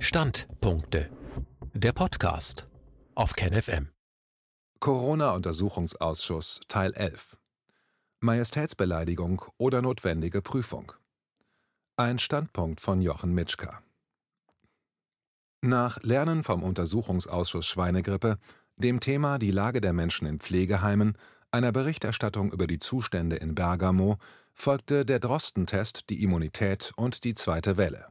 Standpunkte. Der Podcast auf KenFM. Corona-Untersuchungsausschuss Teil 11. Majestätsbeleidigung oder notwendige Prüfung. Ein Standpunkt von Jochen Mitschka. Nach Lernen vom Untersuchungsausschuss Schweinegrippe, dem Thema die Lage der Menschen in Pflegeheimen, einer Berichterstattung über die Zustände in Bergamo, folgte der Drosten-Test, die Immunität und die zweite Welle.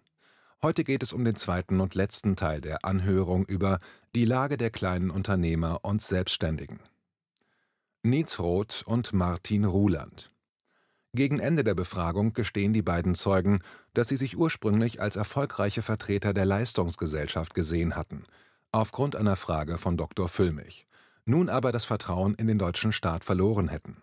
Heute geht es um den zweiten und letzten Teil der Anhörung über die Lage der kleinen Unternehmer und Selbstständigen. Nietz Roth und Martin Ruland Gegen Ende der Befragung gestehen die beiden Zeugen, dass sie sich ursprünglich als erfolgreiche Vertreter der Leistungsgesellschaft gesehen hatten, aufgrund einer Frage von Dr. Füllmich, nun aber das Vertrauen in den deutschen Staat verloren hätten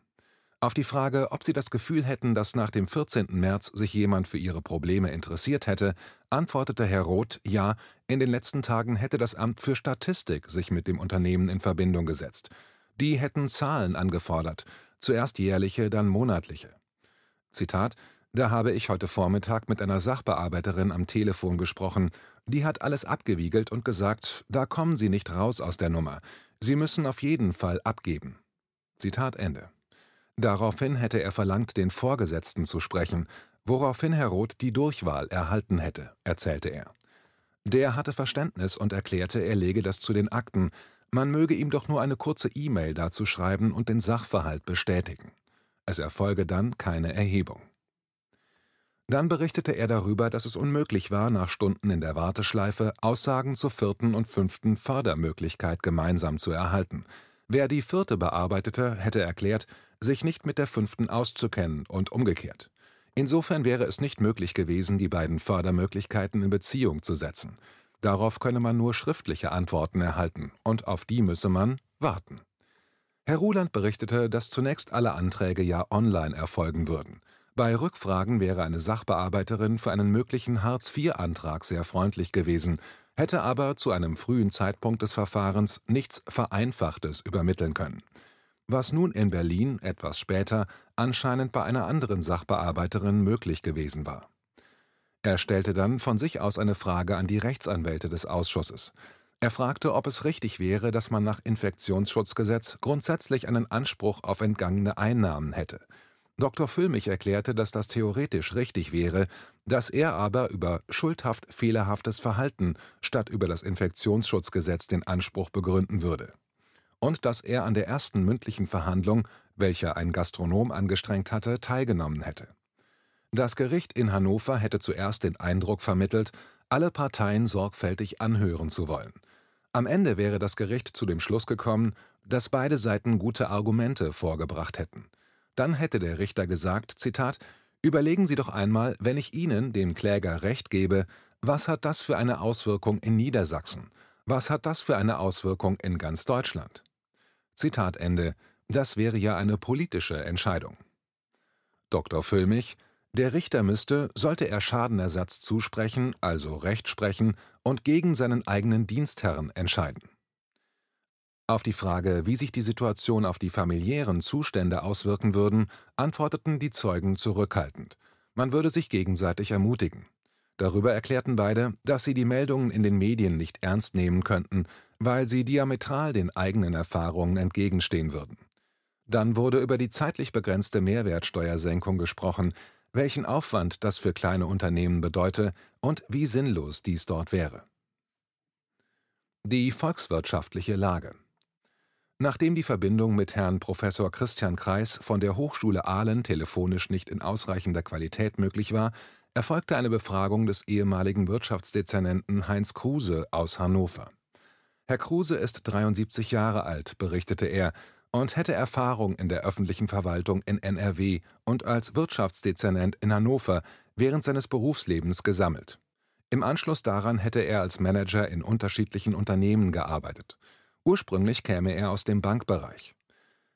auf die Frage, ob sie das Gefühl hätten, dass nach dem 14. März sich jemand für ihre Probleme interessiert hätte, antwortete Herr Roth, ja, in den letzten Tagen hätte das Amt für Statistik sich mit dem Unternehmen in Verbindung gesetzt. Die hätten Zahlen angefordert, zuerst jährliche, dann monatliche. Zitat Da habe ich heute Vormittag mit einer Sachbearbeiterin am Telefon gesprochen, die hat alles abgewiegelt und gesagt, da kommen Sie nicht raus aus der Nummer. Sie müssen auf jeden Fall abgeben. Zitat Ende. Daraufhin hätte er verlangt, den Vorgesetzten zu sprechen, woraufhin Herr Roth die Durchwahl erhalten hätte, erzählte er. Der hatte Verständnis und erklärte, er lege das zu den Akten, man möge ihm doch nur eine kurze E-Mail dazu schreiben und den Sachverhalt bestätigen. Es erfolge dann keine Erhebung. Dann berichtete er darüber, dass es unmöglich war, nach Stunden in der Warteschleife Aussagen zur vierten und fünften Fördermöglichkeit gemeinsam zu erhalten. Wer die vierte bearbeitete, hätte erklärt, sich nicht mit der fünften auszukennen und umgekehrt. Insofern wäre es nicht möglich gewesen, die beiden Fördermöglichkeiten in Beziehung zu setzen. Darauf könne man nur schriftliche Antworten erhalten, und auf die müsse man warten. Herr Ruland berichtete, dass zunächst alle Anträge ja online erfolgen würden. Bei Rückfragen wäre eine Sachbearbeiterin für einen möglichen Hartz-IV-Antrag sehr freundlich gewesen, hätte aber zu einem frühen Zeitpunkt des Verfahrens nichts Vereinfachtes übermitteln können was nun in Berlin etwas später anscheinend bei einer anderen Sachbearbeiterin möglich gewesen war. Er stellte dann von sich aus eine Frage an die Rechtsanwälte des Ausschusses. Er fragte, ob es richtig wäre, dass man nach Infektionsschutzgesetz grundsätzlich einen Anspruch auf entgangene Einnahmen hätte. Dr. Füllmich erklärte, dass das theoretisch richtig wäre, dass er aber über schuldhaft fehlerhaftes Verhalten statt über das Infektionsschutzgesetz den Anspruch begründen würde und dass er an der ersten mündlichen Verhandlung, welche ein Gastronom angestrengt hatte, teilgenommen hätte. Das Gericht in Hannover hätte zuerst den Eindruck vermittelt, alle Parteien sorgfältig anhören zu wollen. Am Ende wäre das Gericht zu dem Schluss gekommen, dass beide Seiten gute Argumente vorgebracht hätten. Dann hätte der Richter gesagt, Zitat, Überlegen Sie doch einmal, wenn ich Ihnen, dem Kläger, Recht gebe, was hat das für eine Auswirkung in Niedersachsen? Was hat das für eine Auswirkung in ganz Deutschland? Zitat Ende. Das wäre ja eine politische Entscheidung. Dr. Füllmich der Richter müsste, sollte er Schadenersatz zusprechen, also Recht sprechen und gegen seinen eigenen Dienstherrn entscheiden. Auf die Frage, wie sich die Situation auf die familiären Zustände auswirken würden, antworteten die Zeugen zurückhaltend. Man würde sich gegenseitig ermutigen. Darüber erklärten beide, dass sie die Meldungen in den Medien nicht ernst nehmen könnten, weil sie diametral den eigenen Erfahrungen entgegenstehen würden. Dann wurde über die zeitlich begrenzte Mehrwertsteuersenkung gesprochen, welchen Aufwand das für kleine Unternehmen bedeute und wie sinnlos dies dort wäre. Die volkswirtschaftliche Lage Nachdem die Verbindung mit Herrn Professor Christian Kreis von der Hochschule Aalen telefonisch nicht in ausreichender Qualität möglich war, erfolgte eine Befragung des ehemaligen Wirtschaftsdezernenten Heinz Kruse aus Hannover. Herr Kruse ist 73 Jahre alt, berichtete er, und hätte Erfahrung in der öffentlichen Verwaltung in NRW und als Wirtschaftsdezernent in Hannover während seines Berufslebens gesammelt. Im Anschluss daran hätte er als Manager in unterschiedlichen Unternehmen gearbeitet. Ursprünglich käme er aus dem Bankbereich.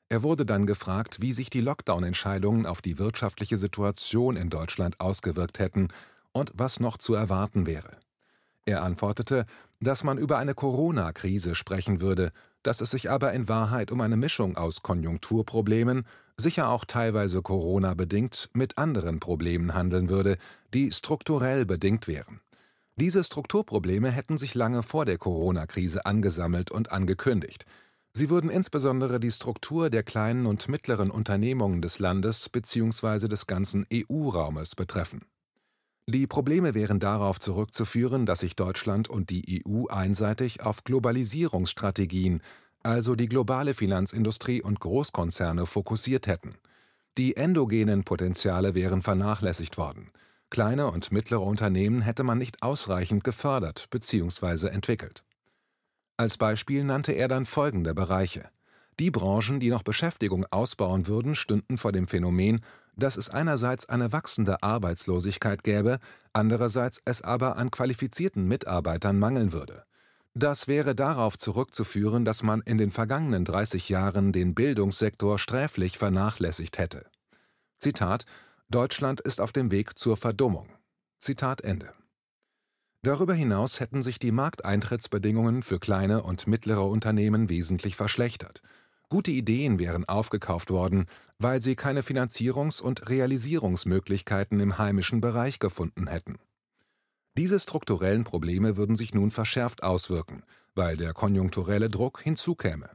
Er wurde dann gefragt, wie sich die Lockdown-Entscheidungen auf die wirtschaftliche Situation in Deutschland ausgewirkt hätten und was noch zu erwarten wäre. Er antwortete, dass man über eine Corona-Krise sprechen würde, dass es sich aber in Wahrheit um eine Mischung aus Konjunkturproblemen, sicher auch teilweise Corona bedingt, mit anderen Problemen handeln würde, die strukturell bedingt wären. Diese Strukturprobleme hätten sich lange vor der Corona-Krise angesammelt und angekündigt. Sie würden insbesondere die Struktur der kleinen und mittleren Unternehmungen des Landes bzw. des ganzen EU-Raumes betreffen. Die Probleme wären darauf zurückzuführen, dass sich Deutschland und die EU einseitig auf Globalisierungsstrategien, also die globale Finanzindustrie und Großkonzerne, fokussiert hätten. Die endogenen Potenziale wären vernachlässigt worden. Kleine und mittlere Unternehmen hätte man nicht ausreichend gefördert bzw. entwickelt. Als Beispiel nannte er dann folgende Bereiche. Die Branchen, die noch Beschäftigung ausbauen würden, stünden vor dem Phänomen, dass es einerseits eine wachsende Arbeitslosigkeit gäbe, andererseits es aber an qualifizierten Mitarbeitern mangeln würde. Das wäre darauf zurückzuführen, dass man in den vergangenen 30 Jahren den Bildungssektor sträflich vernachlässigt hätte. Zitat Deutschland ist auf dem Weg zur Verdummung. Zitat Ende. Darüber hinaus hätten sich die Markteintrittsbedingungen für kleine und mittlere Unternehmen wesentlich verschlechtert. Gute Ideen wären aufgekauft worden, weil sie keine Finanzierungs- und Realisierungsmöglichkeiten im heimischen Bereich gefunden hätten. Diese strukturellen Probleme würden sich nun verschärft auswirken, weil der konjunkturelle Druck hinzukäme.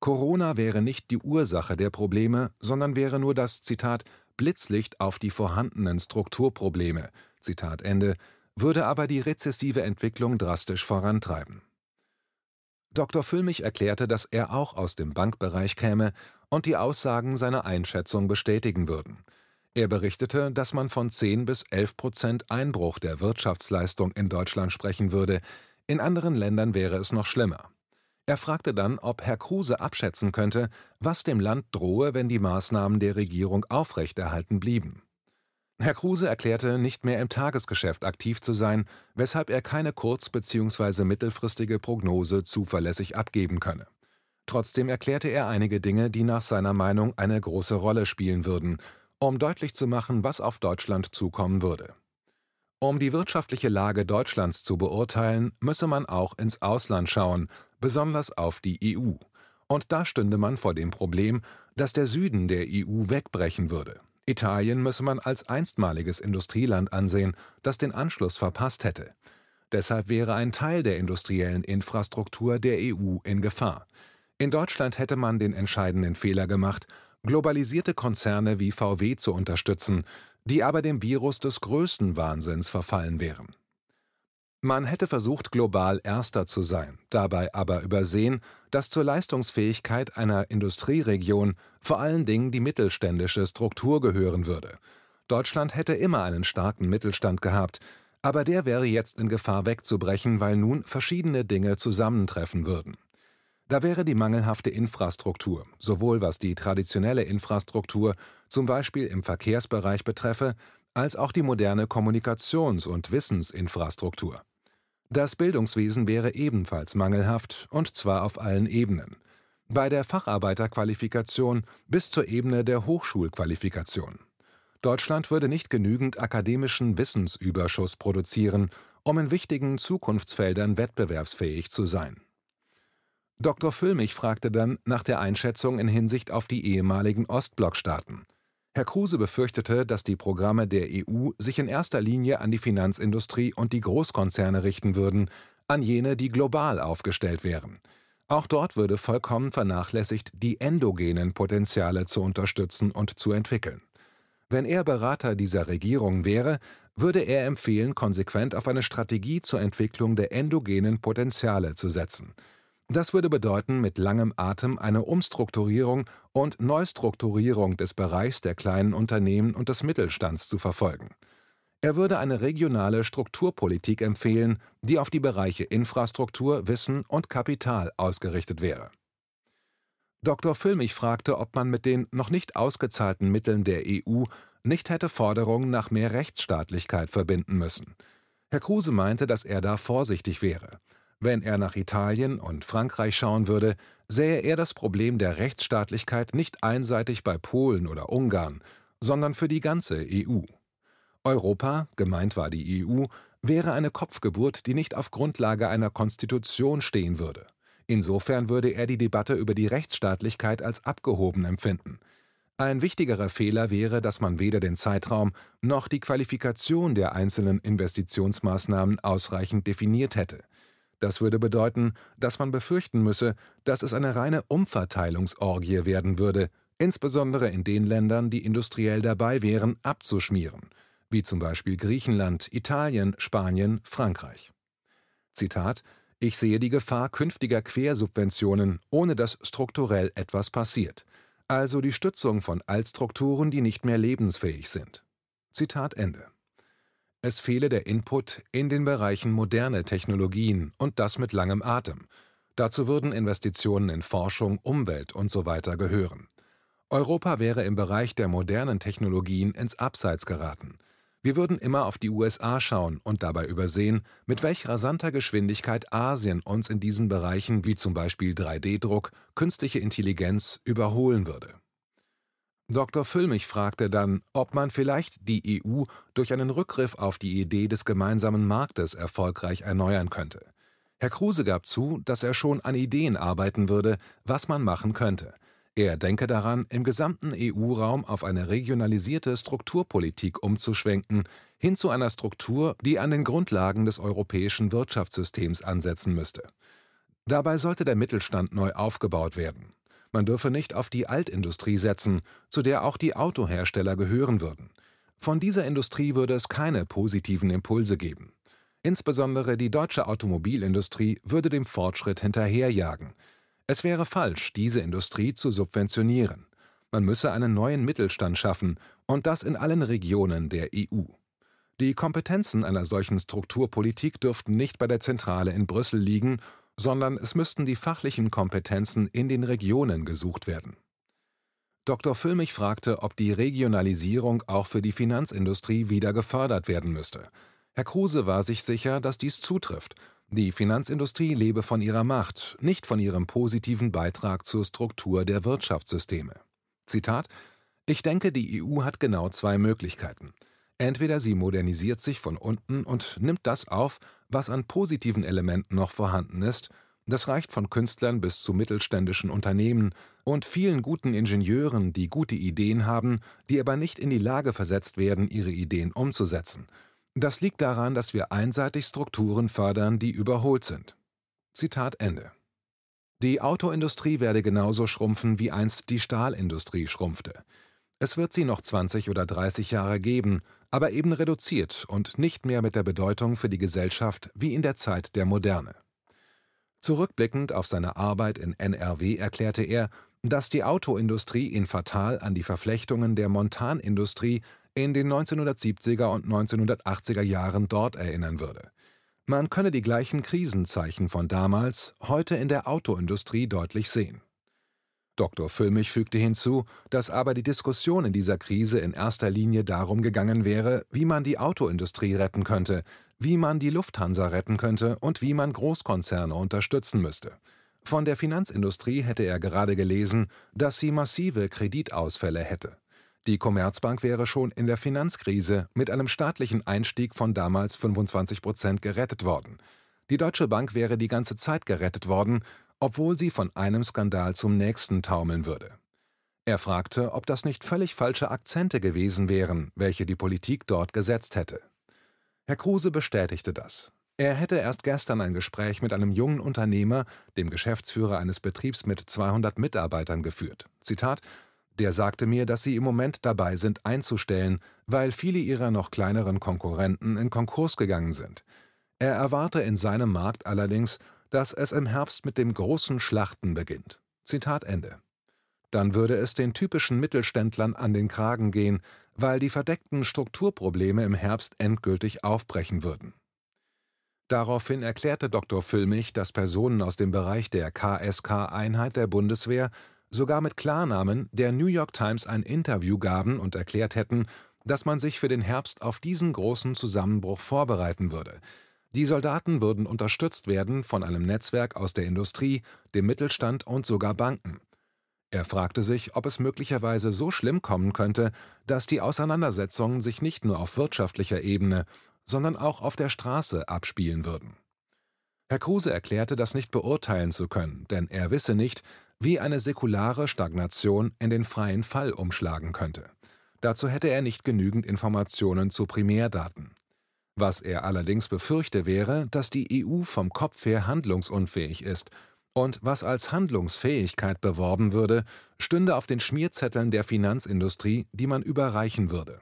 Corona wäre nicht die Ursache der Probleme, sondern wäre nur das Zitat Blitzlicht auf die vorhandenen Strukturprobleme, Zitat Ende, würde aber die rezessive Entwicklung drastisch vorantreiben. Dr. Füllmich erklärte, dass er auch aus dem Bankbereich käme und die Aussagen seiner Einschätzung bestätigen würden. Er berichtete, dass man von 10 bis 11 Prozent Einbruch der Wirtschaftsleistung in Deutschland sprechen würde, in anderen Ländern wäre es noch schlimmer. Er fragte dann, ob Herr Kruse abschätzen könnte, was dem Land drohe, wenn die Maßnahmen der Regierung aufrechterhalten blieben. Herr Kruse erklärte, nicht mehr im Tagesgeschäft aktiv zu sein, weshalb er keine kurz- bzw. mittelfristige Prognose zuverlässig abgeben könne. Trotzdem erklärte er einige Dinge, die nach seiner Meinung eine große Rolle spielen würden, um deutlich zu machen, was auf Deutschland zukommen würde. Um die wirtschaftliche Lage Deutschlands zu beurteilen, müsse man auch ins Ausland schauen, besonders auf die EU. Und da stünde man vor dem Problem, dass der Süden der EU wegbrechen würde. Italien müsse man als einstmaliges Industrieland ansehen, das den Anschluss verpasst hätte. Deshalb wäre ein Teil der industriellen Infrastruktur der EU in Gefahr. In Deutschland hätte man den entscheidenden Fehler gemacht, globalisierte Konzerne wie VW zu unterstützen, die aber dem Virus des größten Wahnsinns verfallen wären. Man hätte versucht, global Erster zu sein, dabei aber übersehen, dass zur Leistungsfähigkeit einer Industrieregion vor allen Dingen die mittelständische Struktur gehören würde. Deutschland hätte immer einen starken Mittelstand gehabt, aber der wäre jetzt in Gefahr wegzubrechen, weil nun verschiedene Dinge zusammentreffen würden. Da wäre die mangelhafte Infrastruktur, sowohl was die traditionelle Infrastruktur, zum Beispiel im Verkehrsbereich betreffe, als auch die moderne Kommunikations- und Wissensinfrastruktur. Das Bildungswesen wäre ebenfalls mangelhaft, und zwar auf allen Ebenen. Bei der Facharbeiterqualifikation bis zur Ebene der Hochschulqualifikation. Deutschland würde nicht genügend akademischen Wissensüberschuss produzieren, um in wichtigen Zukunftsfeldern wettbewerbsfähig zu sein. Dr. Füllmich fragte dann nach der Einschätzung in Hinsicht auf die ehemaligen Ostblockstaaten. Herr Kruse befürchtete, dass die Programme der EU sich in erster Linie an die Finanzindustrie und die Großkonzerne richten würden, an jene, die global aufgestellt wären. Auch dort würde vollkommen vernachlässigt, die endogenen Potenziale zu unterstützen und zu entwickeln. Wenn er Berater dieser Regierung wäre, würde er empfehlen, konsequent auf eine Strategie zur Entwicklung der endogenen Potenziale zu setzen – das würde bedeuten, mit langem Atem eine Umstrukturierung und Neustrukturierung des Bereichs der kleinen Unternehmen und des Mittelstands zu verfolgen. Er würde eine regionale Strukturpolitik empfehlen, die auf die Bereiche Infrastruktur, Wissen und Kapital ausgerichtet wäre. Dr. Füllmich fragte, ob man mit den noch nicht ausgezahlten Mitteln der EU nicht hätte Forderungen nach mehr Rechtsstaatlichkeit verbinden müssen. Herr Kruse meinte, dass er da vorsichtig wäre. Wenn er nach Italien und Frankreich schauen würde, sähe er das Problem der Rechtsstaatlichkeit nicht einseitig bei Polen oder Ungarn, sondern für die ganze EU. Europa, gemeint war die EU, wäre eine Kopfgeburt, die nicht auf Grundlage einer Konstitution stehen würde. Insofern würde er die Debatte über die Rechtsstaatlichkeit als abgehoben empfinden. Ein wichtigerer Fehler wäre, dass man weder den Zeitraum noch die Qualifikation der einzelnen Investitionsmaßnahmen ausreichend definiert hätte. Das würde bedeuten, dass man befürchten müsse, dass es eine reine Umverteilungsorgie werden würde, insbesondere in den Ländern, die industriell dabei wären, abzuschmieren, wie zum Beispiel Griechenland, Italien, Spanien, Frankreich. Zitat Ich sehe die Gefahr künftiger Quersubventionen, ohne dass strukturell etwas passiert, also die Stützung von Altstrukturen, die nicht mehr lebensfähig sind. Zitat Ende. Es fehle der Input in den Bereichen moderne Technologien und das mit langem Atem. Dazu würden Investitionen in Forschung, Umwelt usw. So gehören. Europa wäre im Bereich der modernen Technologien ins Abseits geraten. Wir würden immer auf die USA schauen und dabei übersehen, mit welch rasanter Geschwindigkeit Asien uns in diesen Bereichen wie zum Beispiel 3D-Druck, künstliche Intelligenz überholen würde. Dr. Füllmich fragte dann, ob man vielleicht die EU durch einen Rückgriff auf die Idee des gemeinsamen Marktes erfolgreich erneuern könnte. Herr Kruse gab zu, dass er schon an Ideen arbeiten würde, was man machen könnte. Er denke daran, im gesamten EU-Raum auf eine regionalisierte Strukturpolitik umzuschwenken, hin zu einer Struktur, die an den Grundlagen des europäischen Wirtschaftssystems ansetzen müsste. Dabei sollte der Mittelstand neu aufgebaut werden. Man dürfe nicht auf die Altindustrie setzen, zu der auch die Autohersteller gehören würden. Von dieser Industrie würde es keine positiven Impulse geben. Insbesondere die deutsche Automobilindustrie würde dem Fortschritt hinterherjagen. Es wäre falsch, diese Industrie zu subventionieren. Man müsse einen neuen Mittelstand schaffen, und das in allen Regionen der EU. Die Kompetenzen einer solchen Strukturpolitik dürften nicht bei der Zentrale in Brüssel liegen, sondern es müssten die fachlichen Kompetenzen in den Regionen gesucht werden. Dr. Füllmich fragte, ob die Regionalisierung auch für die Finanzindustrie wieder gefördert werden müsste. Herr Kruse war sich sicher, dass dies zutrifft. Die Finanzindustrie lebe von ihrer Macht, nicht von ihrem positiven Beitrag zur Struktur der Wirtschaftssysteme. Zitat Ich denke, die EU hat genau zwei Möglichkeiten. Entweder sie modernisiert sich von unten und nimmt das auf, was an positiven Elementen noch vorhanden ist, das reicht von Künstlern bis zu mittelständischen Unternehmen und vielen guten Ingenieuren, die gute Ideen haben, die aber nicht in die Lage versetzt werden, ihre Ideen umzusetzen. Das liegt daran, dass wir einseitig Strukturen fördern, die überholt sind. Zitat Ende. Die Autoindustrie werde genauso schrumpfen, wie einst die Stahlindustrie schrumpfte. Es wird sie noch 20 oder 30 Jahre geben, aber eben reduziert und nicht mehr mit der Bedeutung für die Gesellschaft wie in der Zeit der Moderne. Zurückblickend auf seine Arbeit in NRW erklärte er, dass die Autoindustrie ihn fatal an die Verflechtungen der Montanindustrie in den 1970er und 1980er Jahren dort erinnern würde. Man könne die gleichen Krisenzeichen von damals heute in der Autoindustrie deutlich sehen. Dr. Füllmich fügte hinzu, dass aber die Diskussion in dieser Krise in erster Linie darum gegangen wäre, wie man die Autoindustrie retten könnte, wie man die Lufthansa retten könnte und wie man Großkonzerne unterstützen müsste. Von der Finanzindustrie hätte er gerade gelesen, dass sie massive Kreditausfälle hätte. Die Commerzbank wäre schon in der Finanzkrise mit einem staatlichen Einstieg von damals 25 Prozent gerettet worden. Die Deutsche Bank wäre die ganze Zeit gerettet worden, obwohl sie von einem Skandal zum nächsten taumeln würde. Er fragte, ob das nicht völlig falsche Akzente gewesen wären, welche die Politik dort gesetzt hätte. Herr Kruse bestätigte das. Er hätte erst gestern ein Gespräch mit einem jungen Unternehmer, dem Geschäftsführer eines Betriebs mit 200 Mitarbeitern, geführt. Zitat: Der sagte mir, dass sie im Moment dabei sind, einzustellen, weil viele ihrer noch kleineren Konkurrenten in Konkurs gegangen sind. Er erwarte in seinem Markt allerdings, dass es im Herbst mit dem großen Schlachten beginnt. Zitat Ende. Dann würde es den typischen Mittelständlern an den Kragen gehen, weil die verdeckten Strukturprobleme im Herbst endgültig aufbrechen würden. Daraufhin erklärte Dr. Füllmich, dass Personen aus dem Bereich der KSK-Einheit der Bundeswehr sogar mit Klarnamen der New York Times ein Interview gaben und erklärt hätten, dass man sich für den Herbst auf diesen großen Zusammenbruch vorbereiten würde, die Soldaten würden unterstützt werden von einem Netzwerk aus der Industrie, dem Mittelstand und sogar Banken. Er fragte sich, ob es möglicherweise so schlimm kommen könnte, dass die Auseinandersetzungen sich nicht nur auf wirtschaftlicher Ebene, sondern auch auf der Straße abspielen würden. Herr Kruse erklärte, das nicht beurteilen zu können, denn er wisse nicht, wie eine säkulare Stagnation in den freien Fall umschlagen könnte. Dazu hätte er nicht genügend Informationen zu Primärdaten. Was er allerdings befürchte wäre, dass die EU vom Kopf her handlungsunfähig ist und was als Handlungsfähigkeit beworben würde, stünde auf den Schmierzetteln der Finanzindustrie, die man überreichen würde.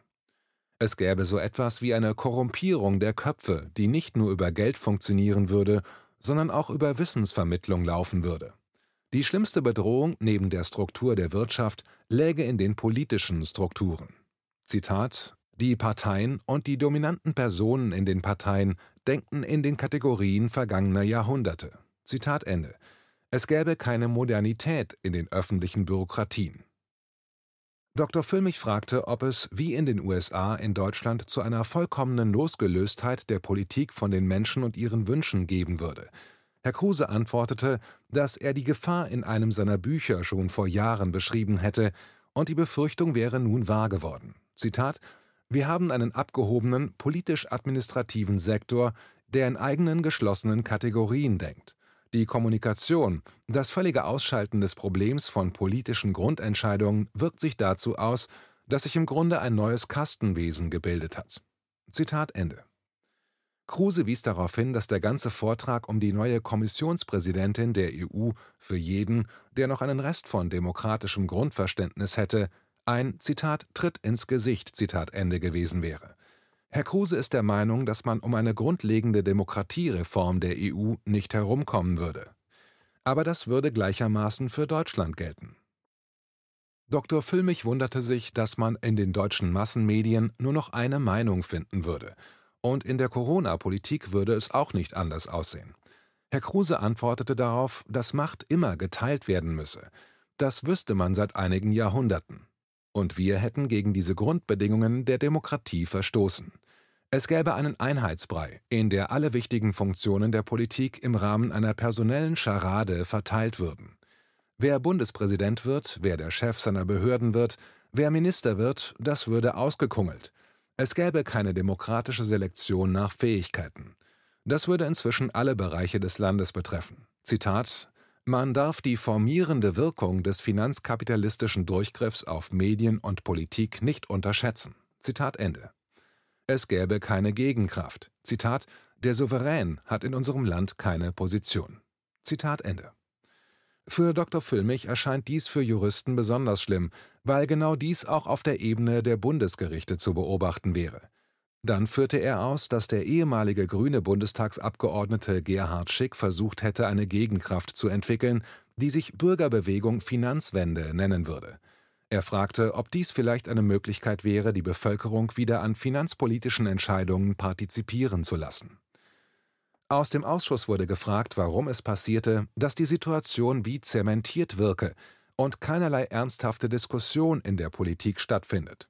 Es gäbe so etwas wie eine Korrumpierung der Köpfe, die nicht nur über Geld funktionieren würde, sondern auch über Wissensvermittlung laufen würde. Die schlimmste Bedrohung neben der Struktur der Wirtschaft läge in den politischen Strukturen. Zitat Die Parteien und die dominanten Personen in den Parteien denken in den Kategorien vergangener Jahrhunderte. Zitat Ende. Es gäbe keine Modernität in den öffentlichen Bürokratien. Dr. Füllmich fragte, ob es, wie in den USA, in Deutschland zu einer vollkommenen Losgelöstheit der Politik von den Menschen und ihren Wünschen geben würde. Herr Kruse antwortete, dass er die Gefahr in einem seiner Bücher schon vor Jahren beschrieben hätte, und die Befürchtung wäre nun wahr geworden. Zitat Wir haben einen abgehobenen, politisch-administrativen Sektor, der in eigenen geschlossenen Kategorien denkt. Die Kommunikation, das völlige Ausschalten des Problems von politischen Grundentscheidungen wirkt sich dazu aus, dass sich im Grunde ein neues Kastenwesen gebildet hat. Zitat Ende. Kruse wies darauf hin, dass der ganze Vortrag um die neue Kommissionspräsidentin der EU für jeden, der noch einen Rest von demokratischem Grundverständnis hätte, ein Zitat Tritt ins Gesicht Zitat Ende gewesen wäre. Herr Kruse ist der Meinung, dass man um eine grundlegende Demokratiereform der EU nicht herumkommen würde. Aber das würde gleichermaßen für Deutschland gelten. Dr. Füllmich wunderte sich, dass man in den deutschen Massenmedien nur noch eine Meinung finden würde. Und in der Corona-Politik würde es auch nicht anders aussehen. Herr Kruse antwortete darauf, dass Macht immer geteilt werden müsse. Das wüsste man seit einigen Jahrhunderten. Und wir hätten gegen diese Grundbedingungen der Demokratie verstoßen. Es gäbe einen Einheitsbrei, in der alle wichtigen Funktionen der Politik im Rahmen einer personellen Scharade verteilt würden. Wer Bundespräsident wird, wer der Chef seiner Behörden wird, wer Minister wird, das würde ausgekungelt. Es gäbe keine demokratische Selektion nach Fähigkeiten. Das würde inzwischen alle Bereiche des Landes betreffen. Zitat man darf die formierende Wirkung des finanzkapitalistischen Durchgriffs auf Medien und Politik nicht unterschätzen. Zitat Ende. Es gäbe keine Gegenkraft. Zitat Der Souverän hat in unserem Land keine Position. Zitat Ende. Für Dr. Füllmich erscheint dies für Juristen besonders schlimm, weil genau dies auch auf der Ebene der Bundesgerichte zu beobachten wäre. Dann führte er aus, dass der ehemalige grüne Bundestagsabgeordnete Gerhard Schick versucht hätte, eine Gegenkraft zu entwickeln, die sich Bürgerbewegung Finanzwende nennen würde. Er fragte, ob dies vielleicht eine Möglichkeit wäre, die Bevölkerung wieder an finanzpolitischen Entscheidungen partizipieren zu lassen. Aus dem Ausschuss wurde gefragt, warum es passierte, dass die Situation wie zementiert wirke und keinerlei ernsthafte Diskussion in der Politik stattfindet.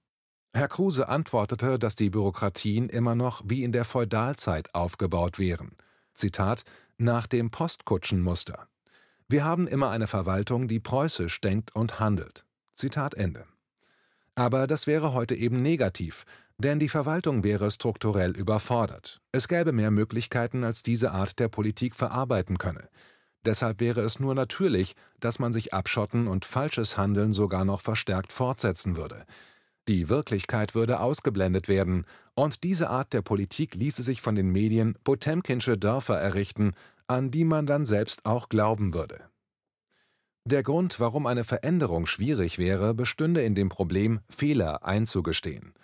Herr Kruse antwortete, dass die Bürokratien immer noch wie in der Feudalzeit aufgebaut wären. Zitat: Nach dem Postkutschenmuster. Wir haben immer eine Verwaltung, die preußisch denkt und handelt. Zitat Ende. Aber das wäre heute eben negativ, denn die Verwaltung wäre strukturell überfordert. Es gäbe mehr Möglichkeiten, als diese Art der Politik verarbeiten könne. Deshalb wäre es nur natürlich, dass man sich abschotten und falsches Handeln sogar noch verstärkt fortsetzen würde. Die Wirklichkeit würde ausgeblendet werden, und diese Art der Politik ließe sich von den Medien Potemkinsche Dörfer errichten, an die man dann selbst auch glauben würde. Der Grund, warum eine Veränderung schwierig wäre, bestünde in dem Problem, Fehler einzugestehen.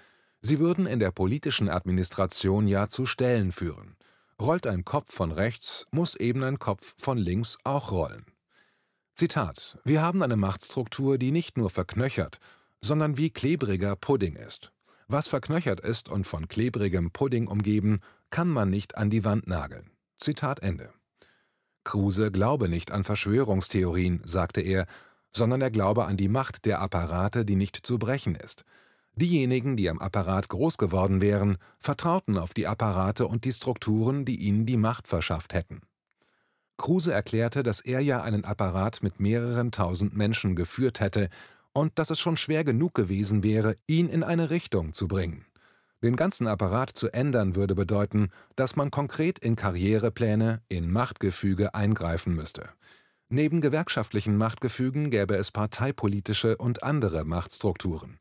Sie würden in der politischen Administration ja zu Stellen führen. Rollt ein Kopf von rechts, muss eben ein Kopf von links auch rollen. Zitat: Wir haben eine Machtstruktur, die nicht nur verknöchert, sondern wie klebriger Pudding ist. Was verknöchert ist und von klebrigem Pudding umgeben, kann man nicht an die Wand nageln. Zitat Ende. Kruse glaube nicht an Verschwörungstheorien, sagte er, sondern er glaube an die Macht der Apparate, die nicht zu brechen ist. Diejenigen, die am Apparat groß geworden wären, vertrauten auf die Apparate und die Strukturen, die ihnen die Macht verschafft hätten. Kruse erklärte, dass er ja einen Apparat mit mehreren tausend Menschen geführt hätte und dass es schon schwer genug gewesen wäre, ihn in eine Richtung zu bringen. Den ganzen Apparat zu ändern würde bedeuten, dass man konkret in Karrierepläne, in Machtgefüge eingreifen müsste. Neben gewerkschaftlichen Machtgefügen gäbe es parteipolitische und andere Machtstrukturen.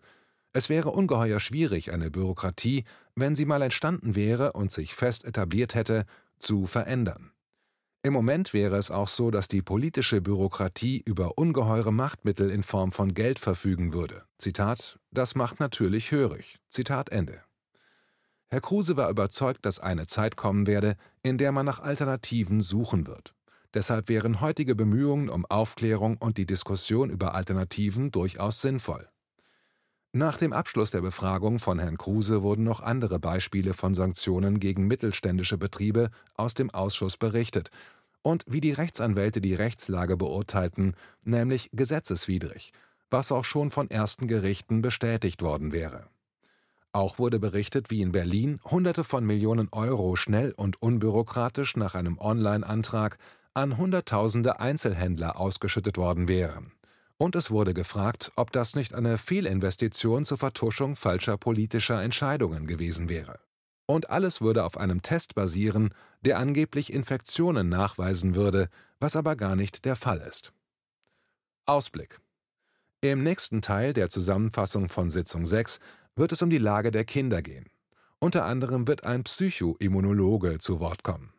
Es wäre ungeheuer schwierig, eine Bürokratie, wenn sie mal entstanden wäre und sich fest etabliert hätte, zu verändern. Im Moment wäre es auch so, dass die politische Bürokratie über ungeheure Machtmittel in Form von Geld verfügen würde. Zitat: Das macht natürlich hörig. Zitat Ende. Herr Kruse war überzeugt, dass eine Zeit kommen werde, in der man nach Alternativen suchen wird. Deshalb wären heutige Bemühungen um Aufklärung und die Diskussion über Alternativen durchaus sinnvoll. Nach dem Abschluss der Befragung von Herrn Kruse wurden noch andere Beispiele von Sanktionen gegen mittelständische Betriebe aus dem Ausschuss berichtet und wie die Rechtsanwälte die Rechtslage beurteilten, nämlich gesetzeswidrig, was auch schon von ersten Gerichten bestätigt worden wäre. Auch wurde berichtet, wie in Berlin Hunderte von Millionen Euro schnell und unbürokratisch nach einem Online-Antrag an Hunderttausende Einzelhändler ausgeschüttet worden wären. Und es wurde gefragt, ob das nicht eine Fehlinvestition zur Vertuschung falscher politischer Entscheidungen gewesen wäre. Und alles würde auf einem Test basieren, der angeblich Infektionen nachweisen würde, was aber gar nicht der Fall ist. Ausblick Im nächsten Teil der Zusammenfassung von Sitzung 6 wird es um die Lage der Kinder gehen. Unter anderem wird ein Psychoimmunologe zu Wort kommen.